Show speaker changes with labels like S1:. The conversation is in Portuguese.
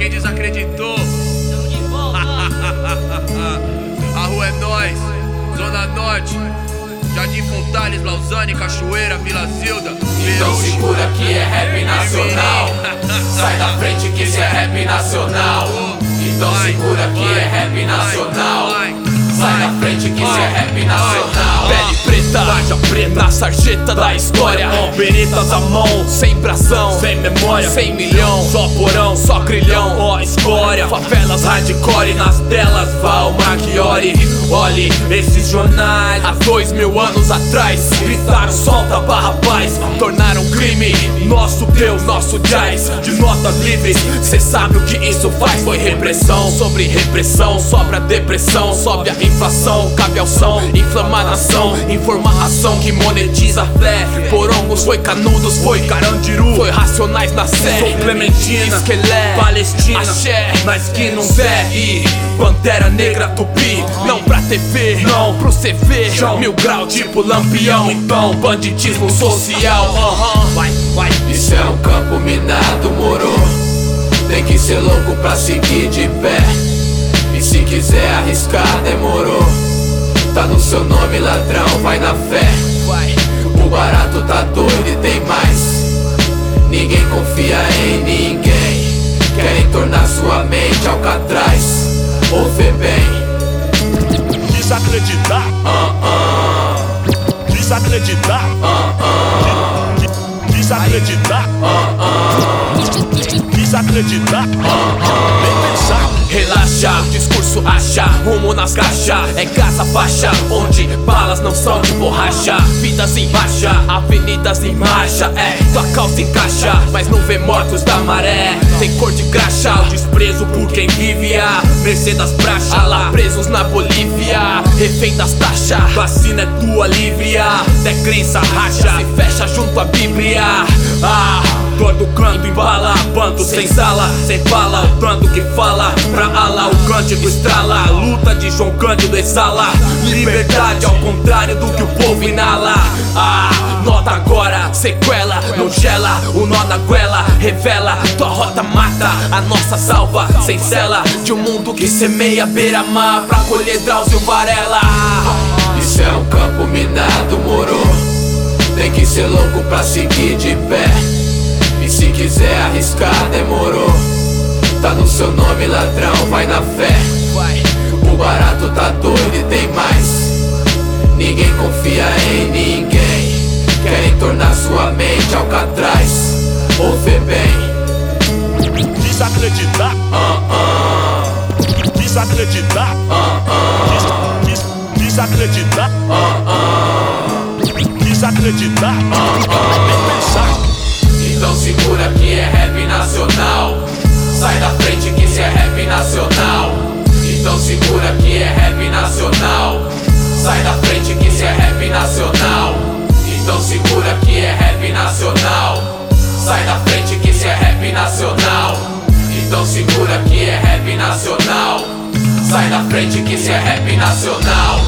S1: quem desacreditou. A rua é nós, Zona Norte. Jardim Fontales, Lausanne, Cachoeira, Vila Zilda.
S2: Então segura que é rap nacional. Sai da frente que isso é rap nacional. Então segura que é rap nacional. Sai da frente que isso é rap nacional.
S3: Preta, tarja preta, na sarjeta da história. Beretas à mão, sem bração, sem memória, sem milhão. Só porão, só grilhão, ó escória. Favelas hardcore nas telas, Val Marchiori. Olhe esses jornais, há dois mil anos atrás. Gritaram, solta barra paz. Tornaram crime nosso Deus, nosso jazz. De notas livres, cê sabe o que isso faz? Foi repressão sobre repressão, sobra depressão, sobe a inflação, cabe ao som, inflama a nação, informar ação que monetiza a fé. Porongos foi canudos, foi carandiru, foi racionais na sé. Sou Clementina, Esquelé, Palestina, Axé, na esquina um Zé e Pantera Negra Tupi. Não pra TV, não pro CV. Mil grau tipo lampião, então banditismo social. Aham, vai, vai.
S2: Isso é um campo minado, moro. Tem que ser louco pra seguir de pé. E se quiser arriscar, demorou. No seu nome, ladrão, vai na fé. O barato tá doido e tem mais. Ninguém confia em ninguém. Querem tornar sua mente alcatraz. Ouve bem.
S4: Desacreditar. Desacreditar. Desacreditar. Desacreditar. Nem pensar.
S3: Relaxa, discurso acha, rumo nas caixas. É casa faixa, onde balas não são de borracha. Vidas em baixa, avenidas em marcha. É, tua calça encaixa, mas não vê mortos da maré. Tem cor de graxa, desprezo por quem vive a Mercê das praxas, lá presos na Bolívia Refém das taxas, vacina é tua livre Até crença racha, se fecha junto à Bíblia. Ah Dor do canto embala, bando sem sala, sem bala, o tanto que fala pra ala, o cântico estrala, a luta de João Cândido exala, liberdade ao contrário do que o povo inala. Ah, nota agora, sequela, não gela, o nó na goela, revela, tua rota mata, a nossa salva, sem cela, de um mundo que semeia beira-mar pra colher Drauzio Varela.
S2: Isso é um campo minado, moro. Tem que ser louco pra seguir de pé. Se quiser arriscar, demorou. Tá no seu nome, ladrão, vai na fé. O barato tá doido e tem mais. Ninguém confia em ninguém. Querem tornar sua mente alcatraz. Ouve bem.
S4: Desacreditar. Desacreditar. Des-
S2: segura que é rap nacional. Sai da frente que isso é rap nacional. Então segura que é rap nacional. Sai da frente que isso é rap nacional. Então segura que é rap nacional. Sai da frente que isso é rap nacional. Então segura que é rap nacional. Sai da frente que isso é rap nacional.